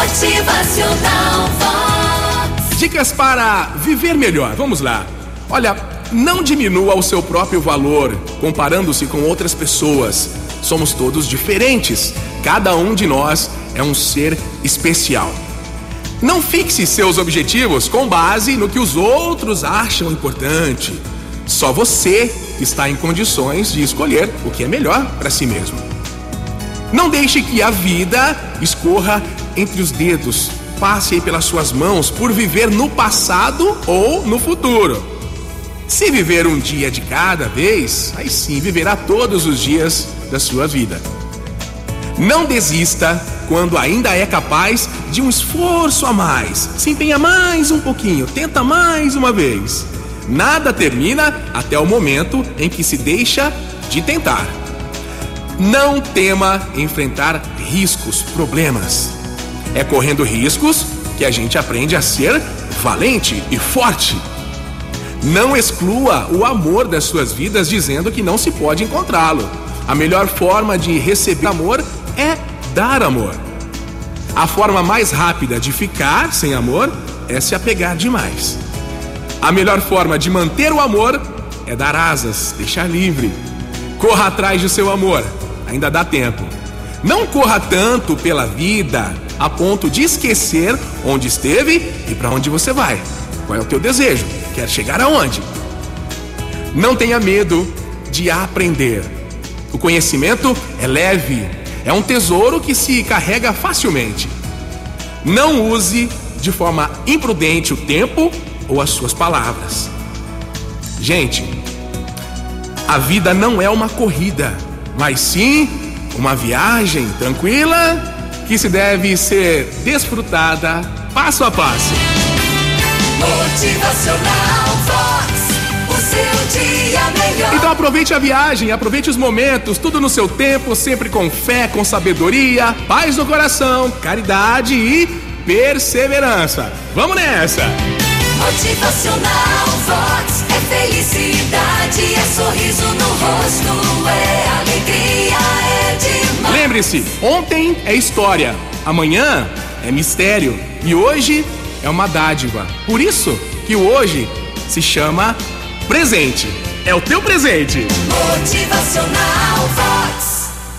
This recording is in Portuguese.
Motivacional Vox. Dicas para viver melhor. Vamos lá. Olha, não diminua o seu próprio valor comparando-se com outras pessoas. Somos todos diferentes. Cada um de nós é um ser especial. Não fixe seus objetivos com base no que os outros acham importante. Só você está em condições de escolher o que é melhor para si mesmo. Não deixe que a vida escorra entre os dedos, passe aí pelas suas mãos por viver no passado ou no futuro. Se viver um dia de cada vez, aí sim viverá todos os dias da sua vida. Não desista quando ainda é capaz de um esforço a mais. Se empenha mais um pouquinho, tenta mais uma vez. Nada termina até o momento em que se deixa de tentar. Não tema enfrentar riscos, problemas. É correndo riscos que a gente aprende a ser valente e forte. Não exclua o amor das suas vidas dizendo que não se pode encontrá-lo. A melhor forma de receber amor é dar amor. A forma mais rápida de ficar sem amor é se apegar demais. A melhor forma de manter o amor é dar asas, deixar livre. Corra atrás do seu amor, ainda dá tempo. Não corra tanto pela vida a ponto de esquecer onde esteve e para onde você vai. Qual é o teu desejo? Quer chegar aonde? Não tenha medo de aprender. O conhecimento é leve, é um tesouro que se carrega facilmente. Não use de forma imprudente o tempo ou as suas palavras. Gente, a vida não é uma corrida, mas sim uma viagem tranquila que se deve ser desfrutada passo a passo. Motivacional Vox. O seu dia melhor. Então aproveite a viagem, aproveite os momentos, tudo no seu tempo, sempre com fé, com sabedoria, paz no coração, caridade e perseverança. Vamos nessa! Motivacional Vox. É felicidade, é sorriso no rosto, Lembre-se, ontem é história, amanhã é mistério e hoje é uma dádiva. Por isso que o hoje se chama presente. É o teu presente. Motivacional Vox.